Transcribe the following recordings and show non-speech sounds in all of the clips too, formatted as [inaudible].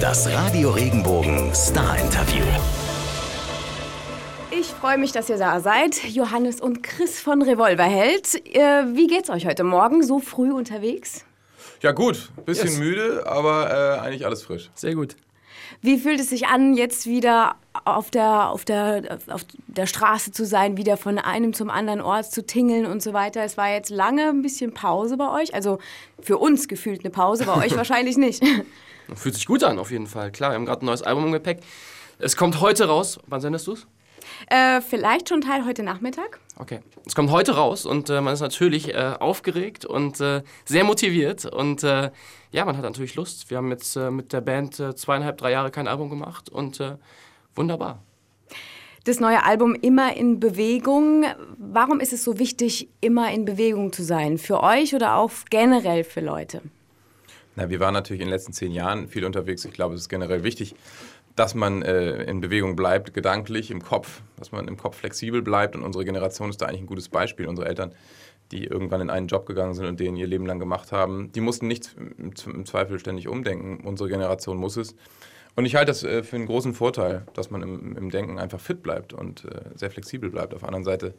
Das Radio Regenbogen Star Interview. Ich freue mich, dass ihr da seid. Johannes und Chris von Revolverheld. Äh, wie geht's euch heute Morgen? So früh unterwegs? Ja gut, bisschen Yes. müde, aber äh, eigentlich alles frisch. Sehr gut. Wie fühlt es sich an, jetzt wieder auf der, auf, der, auf der Straße zu sein, wieder von einem zum anderen Ort zu tingeln und so weiter? Es war jetzt lange ein bisschen Pause bei euch. Also für uns gefühlt eine Pause, bei euch [laughs] wahrscheinlich nicht. Fühlt sich gut an, auf jeden Fall. Klar, wir haben gerade ein neues Album im Gepäck. Es kommt heute raus. Wann sendest du es? Äh, vielleicht schon Teil heute Nachmittag. Okay. Es kommt heute raus und äh, man ist natürlich äh, aufgeregt und äh, sehr motiviert. Und äh, ja, man hat natürlich Lust. Wir haben jetzt äh, mit der Band zweieinhalb, drei Jahre kein Album gemacht und wunderbar. Das neue Album Immer in Bewegung. Warum ist es so wichtig, immer in Bewegung zu sein? Für euch oder auch generell für Leute? Na, wir waren natürlich in den letzten zehn Jahren viel unterwegs. Ich glaube, es ist generell wichtig, dass man äh, in Bewegung bleibt, gedanklich, im Kopf, dass man im Kopf flexibel bleibt. Und unsere Generation ist da eigentlich ein gutes Beispiel. Unsere Eltern, die irgendwann in einen Job gegangen sind und den ihr Leben lang gemacht haben, die mussten nicht im, Zweifel ständig umdenken. Unsere Generation muss es. Und ich halte das äh, für einen großen Vorteil, dass man im, im Denken einfach fit bleibt und äh, sehr flexibel bleibt. Auf der anderen Seite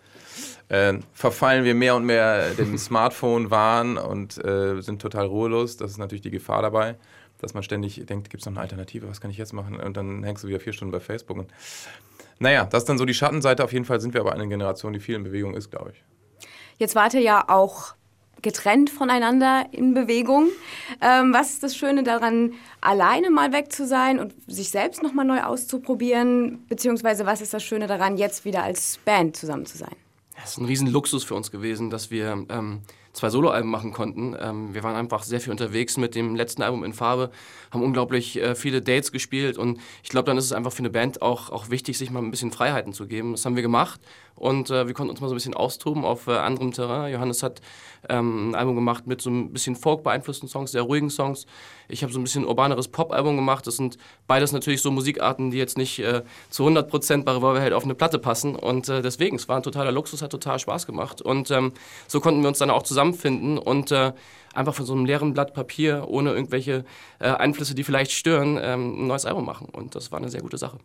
äh, verfallen wir mehr und mehr dem Smartphone-Wahn und äh, sind total ruhelos. Das ist natürlich die Gefahr dabei, dass man ständig denkt, gibt es noch eine Alternative, was kann ich jetzt machen? Und dann hängst du wieder vier Stunden bei Facebook. Und, naja, das ist dann so die Schattenseite. Auf jeden Fall sind wir aber eine Generation, die viel in Bewegung ist, glaube ich. Jetzt wart ihr ja auch getrennt voneinander in Bewegung. Ähm, was ist das Schöne daran, alleine mal weg zu sein und sich selbst nochmal neu auszuprobieren? Beziehungsweise was ist das Schöne daran, jetzt wieder als Band zusammen zu sein? Es ist ein riesen Luxus für uns gewesen, dass wir ähm, zwei Soloalben machen konnten. Ähm, wir waren einfach sehr viel unterwegs mit dem letzten Album in Farbe, haben unglaublich äh, viele Dates gespielt und ich glaube, dann ist es einfach für eine Band auch, auch wichtig, sich mal ein bisschen Freiheiten zu geben. Das haben wir gemacht und äh, wir konnten uns mal so ein bisschen austoben auf äh, anderem Terrain. Johannes hat ähm, ein Album gemacht mit so ein bisschen Folk beeinflussten Songs, sehr ruhigen Songs. Ich habe so ein bisschen urbaneres Pop-Album gemacht. Das sind beides natürlich so Musikarten, die jetzt nicht äh, zu 100% bei Revolverheld auf eine Platte passen. Und äh, deswegen, es war ein totaler Luxus, hat total Spaß gemacht. Und ähm, so konnten wir uns dann auch zusammenfinden und äh, einfach von so einem leeren Blatt Papier, ohne irgendwelche äh, Einflüsse, die vielleicht stören, ähm, ein neues Album machen. Und das war eine sehr gute Sache.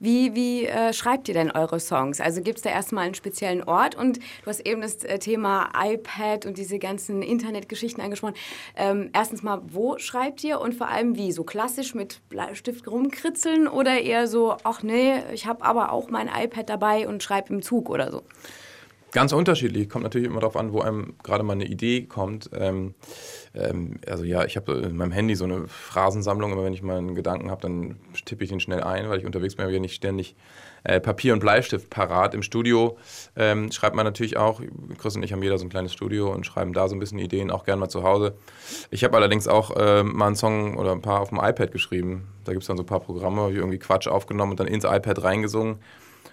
Wie, wie äh, schreibt ihr denn eure Songs? Also gibt es da erstmal einen speziellen Ort? Und du hast eben das äh, Thema iPad und diese ganzen Internetgeschichten angesprochen. Ähm, erstens mal, wo schreibt ihr und vor allem wie? So klassisch mit Bleistift rumkritzeln oder eher so, ach nee, ich habe aber auch mein iPad dabei und schreibe im Zug oder so? Ganz unterschiedlich. Kommt natürlich immer darauf an, wo einem gerade mal eine Idee kommt. Ähm, ähm, also ja, ich habe in meinem Handy so eine Phrasensammlung. Immer wenn ich mal einen Gedanken habe, dann tippe ich den schnell ein, weil ich unterwegs bin, habe ich ja nicht ständig äh, Papier und Bleistift parat. Im Studio ähm, schreibt man natürlich auch, Chris und ich haben jeder so ein kleines Studio und schreiben da so ein bisschen Ideen, auch gern mal zu Hause. Ich habe allerdings auch äh, mal einen Song oder ein paar auf dem iPad geschrieben. Da gibt es dann so ein paar Programme, habe ich irgendwie Quatsch aufgenommen und dann ins iPad reingesungen.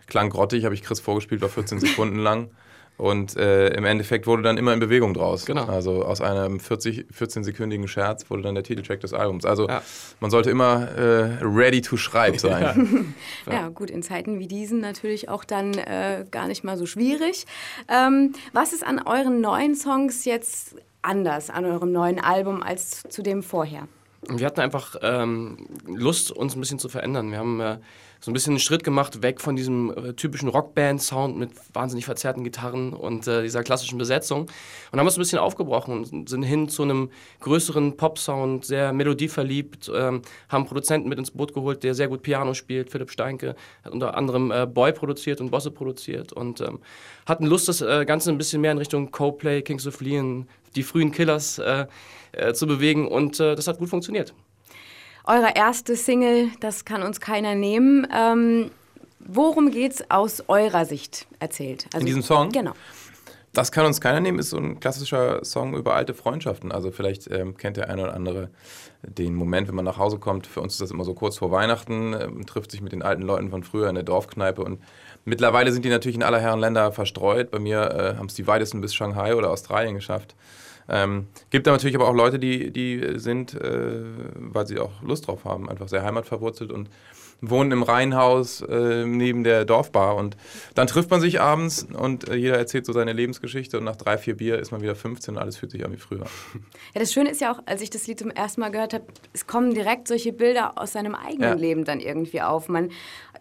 Klang grottig, habe ich Chris vorgespielt, war 14 Sekunden lang. Und äh, im Endeffekt wurde dann immer in Bewegung draus. Genau. Also aus einem 40, 14-sekündigen Scherz wurde dann der Titeltrack des Albums. Also Ja. man sollte immer äh, ready to schreiben sein. [laughs] Ja. gut, in Zeiten wie diesen natürlich auch dann äh, gar nicht mal so schwierig. Ähm, was ist an euren neuen Songs jetzt anders, an eurem neuen Album als zu dem vorher? Wir hatten einfach ähm, Lust, uns ein bisschen zu verändern. Wir haben äh, so ein bisschen einen Schritt gemacht, weg von diesem äh, typischen Rockband-Sound mit wahnsinnig verzerrten Gitarren und äh, dieser klassischen Besetzung. Und haben uns ein bisschen aufgebrochen und sind hin zu einem größeren Pop-Sound, sehr melodieverliebt, ähm, haben Produzenten mit ins Boot geholt, der sehr gut Piano spielt, Philipp Steinke, hat unter anderem äh, Boy produziert und Bosse produziert und ähm, hatten Lust, das äh, Ganze ein bisschen mehr in Richtung Coldplay, Kings of Leon, die frühen Killers äh, äh, zu bewegen und das hat gut funktioniert. Eure erste Single, das kann uns keiner nehmen. Ähm, worum geht's aus eurer Sicht erzählt? Also, In diesem Song? Genau. Das kann uns keiner nehmen, ist so ein klassischer Song über alte Freundschaften. Also vielleicht ähm, kennt der eine oder andere den Moment, wenn man nach Hause kommt. Für uns ist das immer so kurz vor Weihnachten, ähm, trifft sich mit den alten Leuten von früher in der Dorfkneipe und mittlerweile sind die natürlich in aller Herren Länder verstreut. Bei mir äh, haben es die weitesten bis Shanghai oder Australien geschafft. Ähm, gibt da natürlich aber auch Leute, die, die sind, äh, weil sie auch Lust drauf haben, einfach sehr heimatverwurzelt und wohnen im Reihenhaus äh, neben der Dorfbar. Und dann trifft man sich abends und äh, jeder erzählt so seine Lebensgeschichte und nach drei, vier Bier ist man wieder 15 und alles fühlt sich an wie früher. Ja, das Schöne ist ja auch, als ich das Lied zum ersten Mal gehört habe, es kommen direkt solche Bilder aus seinem eigenen Ja. Leben dann irgendwie auf. Man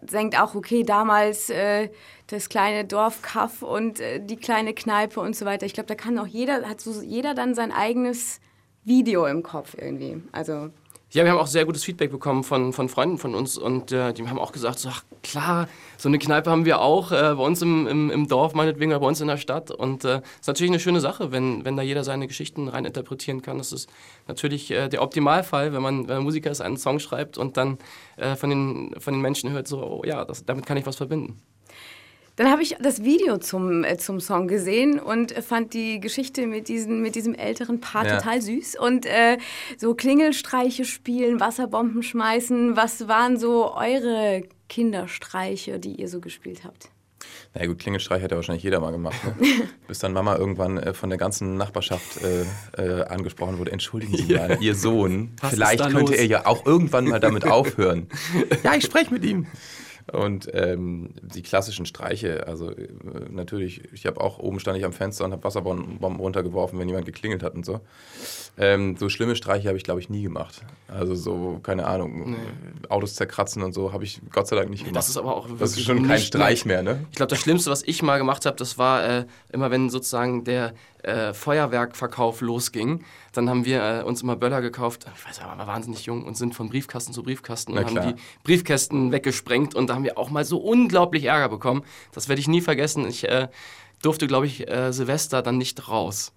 denkt auch, okay, damals äh, das kleine Dorfkaff und äh, die kleine Kneipe und so weiter. Ich glaube, da kann auch jeder, hat so jeder dann sein eigenes Video im Kopf irgendwie. Also Ja, wir haben auch sehr gutes Feedback bekommen von, von Freunden von uns und äh, die haben auch gesagt, so, ach klar, so eine Kneipe haben wir auch äh, bei uns im, im, im Dorf meinetwegen oder bei uns in der Stadt und äh, ist natürlich eine schöne Sache, wenn, wenn da jeder seine Geschichten rein interpretieren kann. Das ist natürlich äh, der Optimalfall, wenn man, wenn ein Musiker ist, einen Song schreibt und dann äh, von, den, von den Menschen hört, so, oh, ja, das, damit kann ich was verbinden. Dann habe ich das Video zum, äh, zum Song gesehen und äh, fand die Geschichte mit, diesen, mit diesem älteren Paar Ja. total süß. Und äh, so Klingelstreiche spielen, Wasserbomben schmeißen. Was waren so eure Kinderstreiche, die ihr so gespielt habt? Na ja, gut, Klingelstreich hat ja wahrscheinlich jeder mal gemacht. Ne? [laughs] Bis dann Mama irgendwann äh, von der ganzen Nachbarschaft äh, äh, angesprochen wurde. Entschuldigen Sie mal, Ihr Sohn, Was vielleicht könnte los? er ja auch irgendwann mal damit [laughs] aufhören. ja, ich spreche mit ihm. Und ähm, die klassischen Streiche, also äh, natürlich, ich habe auch oben stand ich am Fenster und habe Wasserbomben runtergeworfen, wenn jemand geklingelt hat und so. Ähm, so schlimme Streiche habe ich, glaube ich, nie gemacht. Also so, keine Ahnung, Autos zerkratzen und so habe ich Gott sei Dank nicht gemacht. Das ist aber auch Das ist wirklich schon kein Streich mehr, ne? Ich glaube, das Schlimmste, was ich mal gemacht habe, das war äh, immer, wenn sozusagen der äh, Feuerwerkverkauf losging. Dann haben wir äh, uns immer Böller gekauft. Ich weiß, aber wir waren wahnsinnig jung und sind von Briefkasten zu Briefkasten Na und haben die Briefkästen weggesprengt. Und da haben wir auch mal so unglaublich Ärger bekommen. Das werde ich nie vergessen. Ich äh, durfte, glaube ich, äh, Silvester dann nicht raus.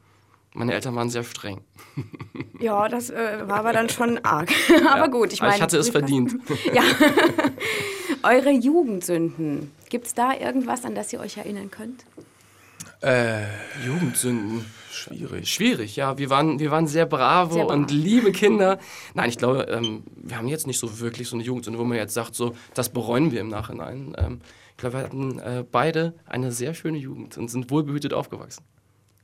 Meine Eltern waren sehr streng. [laughs] Ja, das äh, war aber dann schon arg. [laughs] aber gut, ich meine. ich hatte es verdient. [laughs] Ja. Eure Jugendsünden. Gibt es da irgendwas, an das ihr euch erinnern könnt? Jugendsünden. Schwierig. Schwierig, ja. Wir waren, wir waren sehr brave Sehr brav. und liebe Kinder. Nein, ich glaube, ähm, wir haben jetzt nicht so wirklich so eine Jugendsünde, wo man jetzt sagt, so, das bereuen wir im Nachhinein. Ähm, ich glaube, wir hatten äh, beide eine sehr schöne Jugend und sind wohlbehütet aufgewachsen.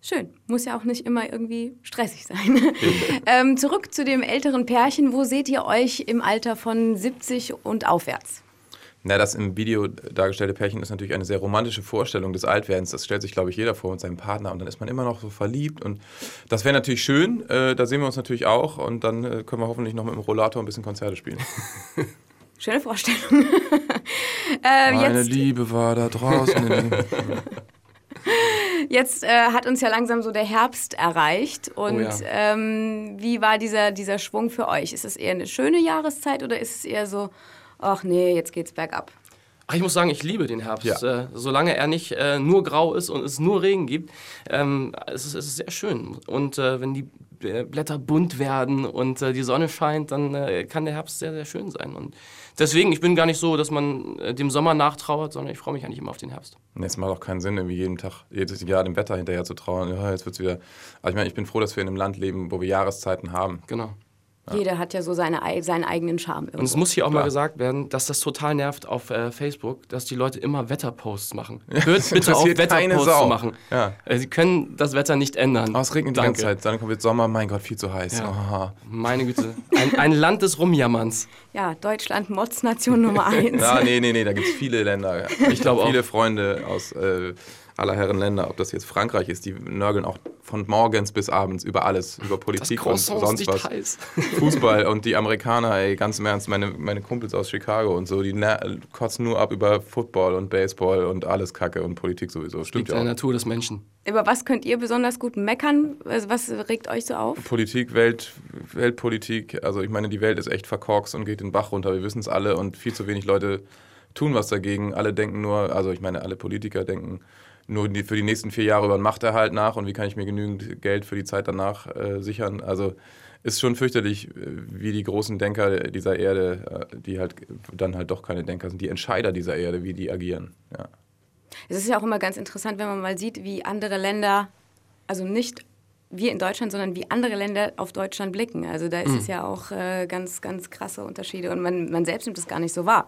Schön. Muss ja auch nicht immer irgendwie stressig sein. [laughs] ähm, zurück zu dem älteren Pärchen. Wo seht ihr euch im Alter von 70 und aufwärts? Na, das im Video dargestellte Pärchen ist natürlich eine sehr romantische Vorstellung des Altwerdens. Das stellt sich, glaube ich, jeder vor mit seinem Partner und dann ist man immer noch so verliebt. Und das wäre natürlich schön. Äh, da sehen wir uns natürlich auch und dann äh, können wir hoffentlich noch mit dem Rollator ein bisschen Konzerte spielen. [laughs] Schöne Vorstellung. [laughs] äh, Meine jetzt Liebe war da draußen. [laughs] jetzt äh, hat uns ja langsam so der Herbst erreicht. Und Oh ja. ähm, wie war dieser, dieser Schwung für euch? Ist es eher eine schöne Jahreszeit oder ist es eher so, ach nee, jetzt geht's bergab? Ach, ich muss sagen, ich liebe den Herbst. Ja. Äh, solange er nicht äh, nur grau ist und es nur Regen gibt, ähm, es, ist, es ist sehr schön. Und äh, wenn die äh, Blätter bunt werden und äh, die Sonne scheint, dann äh, kann der Herbst sehr, sehr schön sein. Und deswegen, ich bin gar nicht so, dass man äh, dem Sommer nachtrauert, sondern ich freue mich eigentlich immer auf den Herbst. Nee, Es macht auch keinen Sinn, irgendwie jeden Tag, jedes Jahr dem Wetter hinterher zu trauern. Ja, jetzt wird's wieder. Also ich meine, ich bin froh, dass wir in einem Land leben, wo wir Jahreszeiten haben. Genau. Jeder hat ja so seine, ei- seinen eigenen Charme. Und es irgendwo. muss hier auch mal Klar. gesagt werden, dass das total nervt auf äh, Facebook, dass die Leute immer Wetterposts machen. [laughs] Hört bitte auf, Wetterposts zu machen. Ja. Äh, Sie können das Wetter nicht ändern. Oh, es regnet die Danke. ganze Zeit. Dann kommt jetzt Sommer, mein Gott, viel zu heiß. Ja. Aha. Meine Güte. Ein, ein Land des Rumjammerns. Ja, Deutschland, Modsnation Nummer [laughs] eins. Ja, nee, nee, nee, da gibt es viele Länder. Ich glaube auch. Viele Freunde aus äh, aller Herren Länder, ob das jetzt Frankreich ist, die nörgeln auch von morgens bis abends über alles, über Das Politik und sonst was. heiß. [laughs] Fußball und die Amerikaner, ey, ganz im Ernst, meine, meine Kumpels aus Chicago und so, die kotzen nur ab über Football und Baseball und alles Kacke und Politik sowieso. Stimmt Liegt in ja der auch. Natur des Menschen. Über was könnt ihr besonders gut meckern? Also was regt euch so auf? Politik, Welt, Weltpolitik, also ich meine, die Welt ist echt verkorkst und geht den Bach runter, wir wissen es alle und viel zu wenig Leute tun was dagegen. Alle denken nur, also ich meine, alle Politiker denken nur die, für die nächsten vier Jahre über den Machterhalt nach und wie kann ich mir genügend Geld für die Zeit danach äh, sichern. Also ist schon fürchterlich, äh, wie die großen Denker dieser Erde, äh, die halt dann halt doch keine Denker sind, die Entscheider dieser Erde, wie die agieren. Ja. Es ist ja auch immer ganz interessant, wenn man mal sieht, wie andere Länder, also nicht wir in Deutschland, sondern wie andere Länder auf Deutschland blicken. Also da ist Mhm. es ja auch äh, ganz, ganz krasse Unterschiede und man, man selbst nimmt es gar nicht so wahr.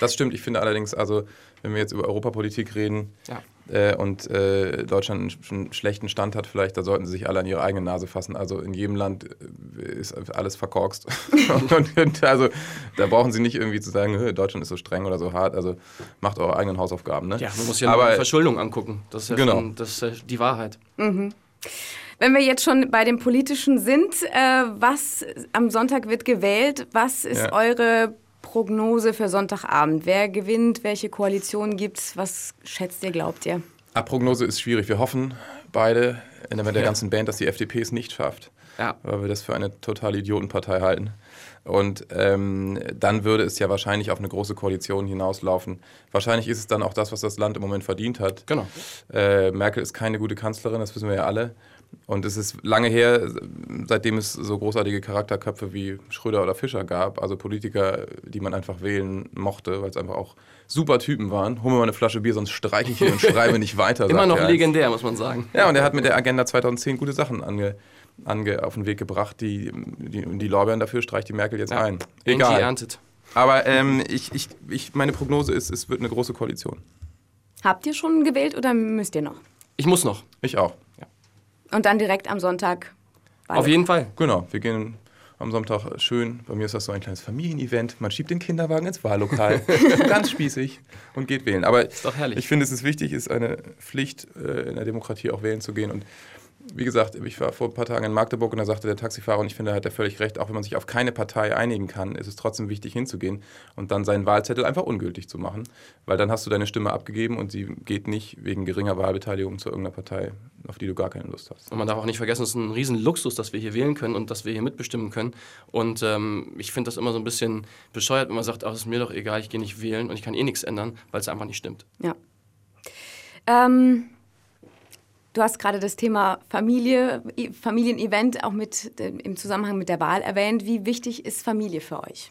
Das stimmt. Ich finde allerdings, also wenn wir jetzt über Europapolitik reden, Ja. Äh, und äh, Deutschland einen schlechten Stand hat, vielleicht, da sollten sie sich alle an ihre eigene Nase fassen. Also in jedem Land äh, ist alles verkorkst. [laughs] [laughs] und, und, also da brauchen sie nicht irgendwie zu sagen, Deutschland ist so streng oder so hart. Also macht eure eigenen Hausaufgaben. Ne? Ja, man muss ja Aber, die Verschuldung angucken. Das ist ja genau. schon, das ist die Wahrheit. Mhm. Wenn wir jetzt schon bei dem Politischen sind, äh, was am Sonntag wird gewählt, was ist ja. eure Prognose für Sonntagabend? Wer gewinnt? Welche Koalition gibt es? Was schätzt ihr, glaubt ihr? A Prognose ist schwierig. Wir hoffen beide in der, ja. ganzen Band, dass die FDP es nicht schafft. Ja. Weil wir das für eine totale Idiotenpartei halten. Und ähm, dann würde es ja wahrscheinlich auf eine große Koalition hinauslaufen. Wahrscheinlich ist es dann auch das, was das Land im Moment verdient hat. Genau. Äh, Merkel ist keine gute Kanzlerin, das wissen wir ja alle. Und es ist lange her, seitdem es so großartige Charakterköpfe wie Schröder oder Fischer gab, also Politiker, die man einfach wählen mochte, weil es einfach auch super Typen waren. Hol mir mal eine Flasche Bier, sonst streiche ich hier und schreibe nicht weiter. [laughs] Immer noch legendär, muss man sagen. Ja, und er hat mit der Agenda 2010 gute Sachen ange, ange, auf den Weg gebracht. Die, die, die Lorbeeren dafür streicht die Merkel jetzt ja. ein. Egal. erntet. Aber ähm, ich, ich, ich, meine Prognose ist, es wird eine große Koalition. Habt ihr schon gewählt oder müsst ihr noch? Ich muss noch. Ich auch. Ja. Und dann direkt am Sonntag? Auf jeden Fall. Genau. Wir gehen am Sonntag schön. Bei mir ist das so ein kleines Familienevent. Man schiebt den Kinderwagen ins Wahllokal. [laughs] Ganz spießig und geht wählen. Aber ist doch herrlich. ich finde, es ist wichtig, es ist eine Pflicht, äh, in der Demokratie auch wählen zu gehen. Und wie gesagt, ich war vor ein paar Tagen in Magdeburg und da sagte der Taxifahrer, und ich finde, da hat er völlig recht, auch wenn man sich auf keine Partei einigen kann, ist es trotzdem wichtig hinzugehen und dann seinen Wahlzettel einfach ungültig zu machen, weil dann hast du deine Stimme abgegeben und sie geht nicht wegen geringer Wahlbeteiligung zu irgendeiner Partei, auf die du gar keine Lust hast. Und man darf auch nicht vergessen, es ist ein Riesenluxus, dass wir hier wählen können und dass wir hier mitbestimmen können. Und ähm, ich finde das immer so ein bisschen bescheuert, wenn man sagt, ach, ist mir doch egal, ich gehe nicht wählen und ich kann eh nichts ändern, weil es einfach nicht stimmt. Ja. Ähm Du hast gerade das Thema Familie, Familienevent auch mit, äh, im Zusammenhang mit der Wahl erwähnt. Wie wichtig ist Familie für euch?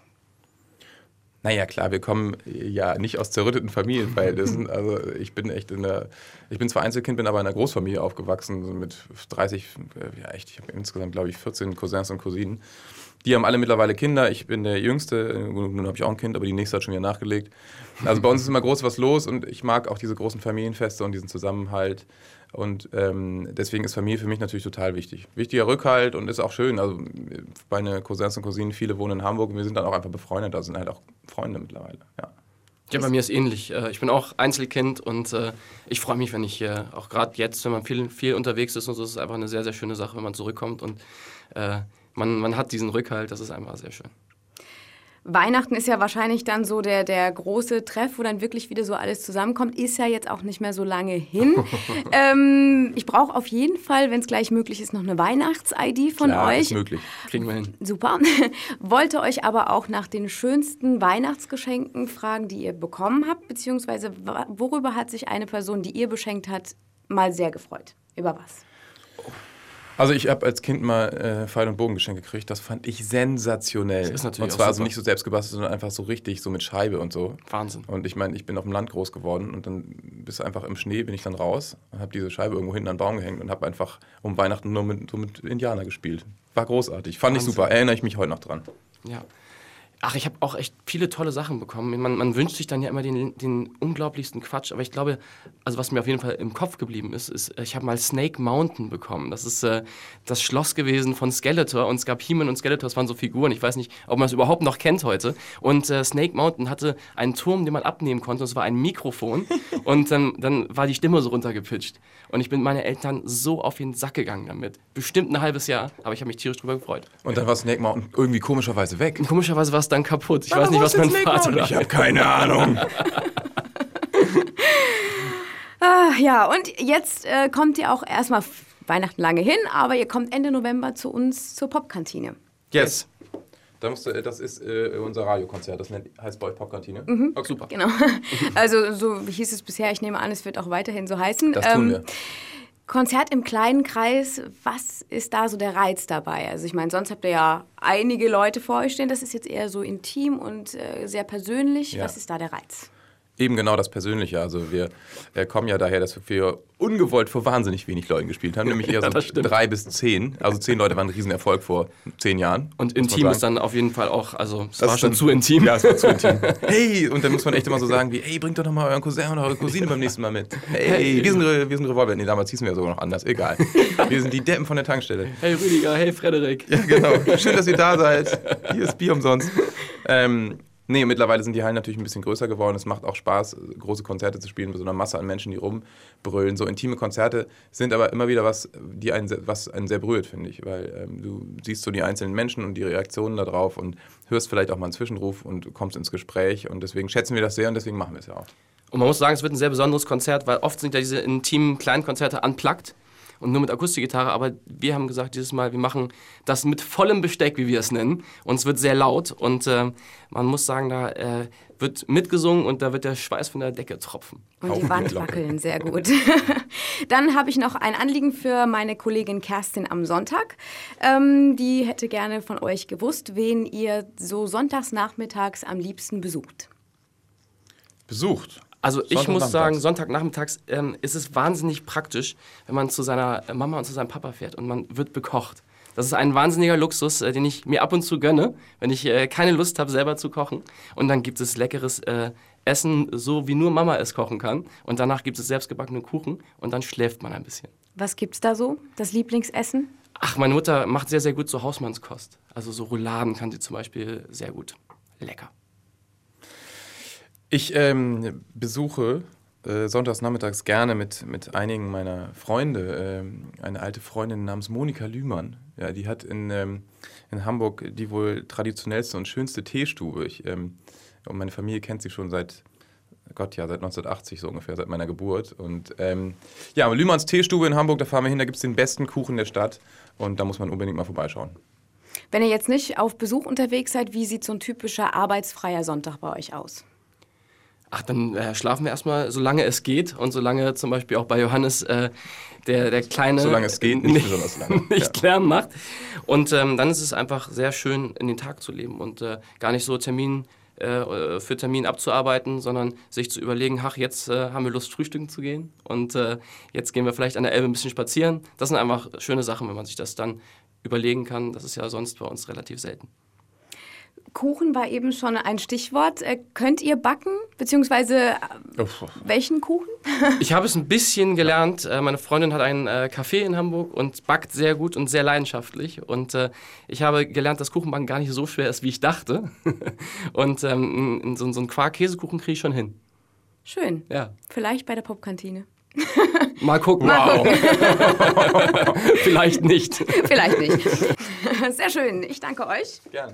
Naja, klar, wir kommen ja nicht aus zerrütteten Familienverhältnissen. [laughs] Also ich bin echt in der, ich bin zwar Einzelkind, bin aber in einer Großfamilie aufgewachsen mit 30, äh, ja echt, ich habe insgesamt glaube ich 14 Cousins und Cousinen. Die haben alle mittlerweile Kinder. Ich bin der Jüngste. Nun habe ich auch ein Kind, aber die nächste hat schon wieder nachgelegt. Also bei uns ist immer groß was los und ich mag auch diese großen Familienfeste und diesen Zusammenhalt. Und ähm, deswegen ist Familie für mich natürlich total wichtig. Wichtiger Rückhalt und ist auch schön. Also meine Cousins und Cousinen, viele wohnen in Hamburg und wir sind dann auch einfach befreundet. Da sind halt auch Freunde mittlerweile. Ja. Ja, bei mir ist ähnlich. Äh, ich bin auch Einzelkind und äh, ich freue mich, wenn ich auch gerade jetzt, wenn man viel, viel unterwegs ist und so, ist es einfach eine sehr, sehr schöne Sache, wenn man zurückkommt und äh, man, man hat diesen Rückhalt. Das ist einfach sehr schön. Weihnachten ist ja wahrscheinlich dann so der, der große Treff, wo dann wirklich wieder so alles zusammenkommt. Ist ja jetzt auch nicht mehr so lange hin. [laughs] ähm, ich brauche auf jeden Fall, wenn es gleich möglich ist, noch eine Weihnachts-ID von Klar, euch. Ist möglich. Kriegen wir hin. Super. [laughs] Wollte euch aber auch nach den schönsten Weihnachtsgeschenken fragen, die ihr bekommen habt, beziehungsweise worüber hat sich eine Person, die ihr beschenkt hat, mal sehr gefreut? Über was? Also ich habe als Kind mal äh, Pfeil- und Bogengeschenk gekriegt. Das fand ich sensationell. Das ist natürlich und zwar also nicht so selbst gebastelt, sondern einfach so richtig, so mit Scheibe und so. Wahnsinn. Und ich meine, ich bin auf dem Land groß geworden und dann bist du einfach im Schnee, bin ich dann raus und habe diese Scheibe irgendwo hinten an den Baum gehängt und habe einfach um Weihnachten nur mit, so mit Indianer gespielt. War großartig. Fand Wahnsinn. ich super. Erinnere ich mich heute noch dran. Ja. Ach, ich habe auch echt viele tolle Sachen bekommen. Man, man, wünscht sich dann ja immer den, den unglaublichsten Quatsch, aber ich glaube, also was mir auf jeden Fall im Kopf geblieben ist, ist, ich habe mal Snake Mountain bekommen. Das ist äh, das Schloss gewesen von Skeletor und es gab He-Man und Skeletor, das waren so Figuren. Ich weiß nicht, ob man es überhaupt noch kennt heute. Und äh, Snake Mountain hatte einen Turm, den man abnehmen konnte. Und es war ein Mikrofon [laughs] und dann, dann war die Stimme so runtergepitcht. Und ich bin meinen Eltern so auf den Sack gegangen damit. Bestimmt ein halbes Jahr, aber ich habe mich tierisch drüber gefreut. Und dann war Snake Mountain irgendwie komischerweise weg. Und komischerweise war es dann kaputt. Ich Aber weiß nicht, was mein Vater Ich habe keine Ahnung. [laughs] ah, ja, und jetzt äh, kommt ihr auch erstmal Weihnachten lange hin, aber ihr kommt Ende November zu uns zur Popkantine. Yes. Das, das ist äh, unser Radiokonzert, das heißt bei euch Popkantine. Mhm. Okay. Super. Genau. [laughs] Also so hieß es bisher, ich nehme an, es wird auch weiterhin so heißen. Das tun ähm, wir. Konzert im kleinen Kreis, was ist da so der Reiz dabei? Also ich meine, sonst habt ihr ja einige Leute vor euch stehen, das ist jetzt eher so intim und äh, sehr persönlich. Ja. Was ist da der Reiz? Eben genau das Persönliche. Also wir äh, kommen ja daher, dass wir ungewollt vor wahnsinnig wenig Leuten gespielt haben, nämlich [laughs] eher so drei bis zehn. Also zehn Leute waren ein Riesenerfolg vor zehn Jahren. Und intim ist dann auf jeden Fall auch, also es Das war schon zu intim. Ja, es war zu intim. [laughs] Hey, und dann muss man echt immer so sagen wie, hey, bringt doch noch mal euren Cousin oder eure Cousine beim nächsten Mal mit. Hey, wir sind, wir sind Revolver. Nee, damals hießen wir sogar noch anders. Egal. Wir sind die Deppen von der Tankstelle. Hey Rüdiger, hey Frederik. Ja, genau. Schön, dass ihr da seid. Hier ist Bier umsonst. Ähm, nee, mittlerweile sind die Hallen natürlich ein bisschen größer geworden. Es macht auch Spaß, große Konzerte zu spielen mit so einer Masse an Menschen, die rumbrüllen. So intime Konzerte sind aber immer wieder was, die einen, was einen sehr berührt, finde ich. Weil ähm, du siehst so die einzelnen Menschen und die Reaktionen darauf und hörst vielleicht auch mal einen Zwischenruf und kommst ins Gespräch. Und deswegen schätzen wir das sehr und deswegen machen wir es ja auch. Und man muss sagen, es wird ein sehr besonderes Konzert, weil oft sind ja diese intimen kleinen Konzerte unplugged und nur mit Akustikgitarre. Aber wir haben gesagt, dieses Mal, wir machen das mit vollem Besteck, wie wir es nennen. Und es wird sehr laut und äh, man muss sagen, da äh, wird mitgesungen und da wird der Schweiß von der Decke tropfen. Und die Wand wackeln, sehr gut. [laughs] Dann habe ich noch ein Anliegen für meine Kollegin Kerstin am Sonntag. Ähm, die hätte gerne von euch gewusst, wen ihr so sonntags nachmittags am liebsten besucht. Besucht. Also ich muss sagen, Sonntagnachmittags ähm, ist es wahnsinnig praktisch, wenn man zu seiner Mama und zu seinem Papa fährt und man wird bekocht. Das ist ein wahnsinniger Luxus, äh, den ich mir ab und zu gönne, wenn ich äh, keine Lust habe, selber zu kochen. Und dann gibt es leckeres äh, Essen, so wie nur Mama es kochen kann. Und danach gibt es selbstgebackenen Kuchen und dann schläft man ein bisschen. Was gibt's da so? Das Lieblingsessen? Ach, meine Mutter macht sehr, sehr gut so Hausmannskost. Also so Rouladen kann sie zum Beispiel sehr gut. Lecker. Ich ähm, besuche äh, sonntags nachmittags gerne mit, mit einigen meiner Freunde ähm, eine alte Freundin namens Monika Lühmann. Ja, die hat in, ähm, in Hamburg die wohl traditionellste und schönste Teestube. Ich, ähm, und meine Familie kennt sie schon seit Gott, ja, seit 1980 so ungefähr, seit meiner Geburt. Und ähm, ja, Lühmanns Teestube in Hamburg, da fahren wir hin, da gibt es den besten Kuchen der Stadt und da muss man unbedingt mal vorbeischauen. Wenn ihr jetzt nicht auf Besuch unterwegs seid, wie sieht so ein typischer arbeitsfreier Sonntag bei euch aus? Ach, dann äh, schlafen wir erstmal, solange es geht und solange zum Beispiel auch bei Johannes äh, der, der kleine... Solange es geht, nicht besonders lange. [laughs] nicht Lärm macht. Und ähm, dann ist es einfach sehr schön, in den Tag zu leben und äh, gar nicht so Termin äh, für Termin abzuarbeiten, sondern sich zu überlegen, ach, jetzt äh, haben wir Lust, frühstücken zu gehen und äh, jetzt gehen wir vielleicht an der Elbe ein bisschen spazieren. Das sind einfach schöne Sachen, wenn man sich das dann überlegen kann. Das ist ja sonst bei uns relativ selten. Kuchen war eben schon ein Stichwort. Äh, könnt ihr backen? Beziehungsweise äh, Uff. welchen Kuchen? [laughs] Ich habe es ein bisschen gelernt. Äh, Meine Freundin hat einen Café in Hamburg und backt sehr gut und sehr leidenschaftlich. Und ich habe gelernt, dass Kuchenbacken gar nicht so schwer ist, wie ich dachte. [laughs] und ähm, so, einen Quark-Käsekuchen kriege ich schon hin. Schön. Ja. Vielleicht bei der Popkantine. [laughs] Mal gucken. Wow. Vielleicht nicht. Vielleicht nicht. Sehr schön. Ich danke euch. Gern.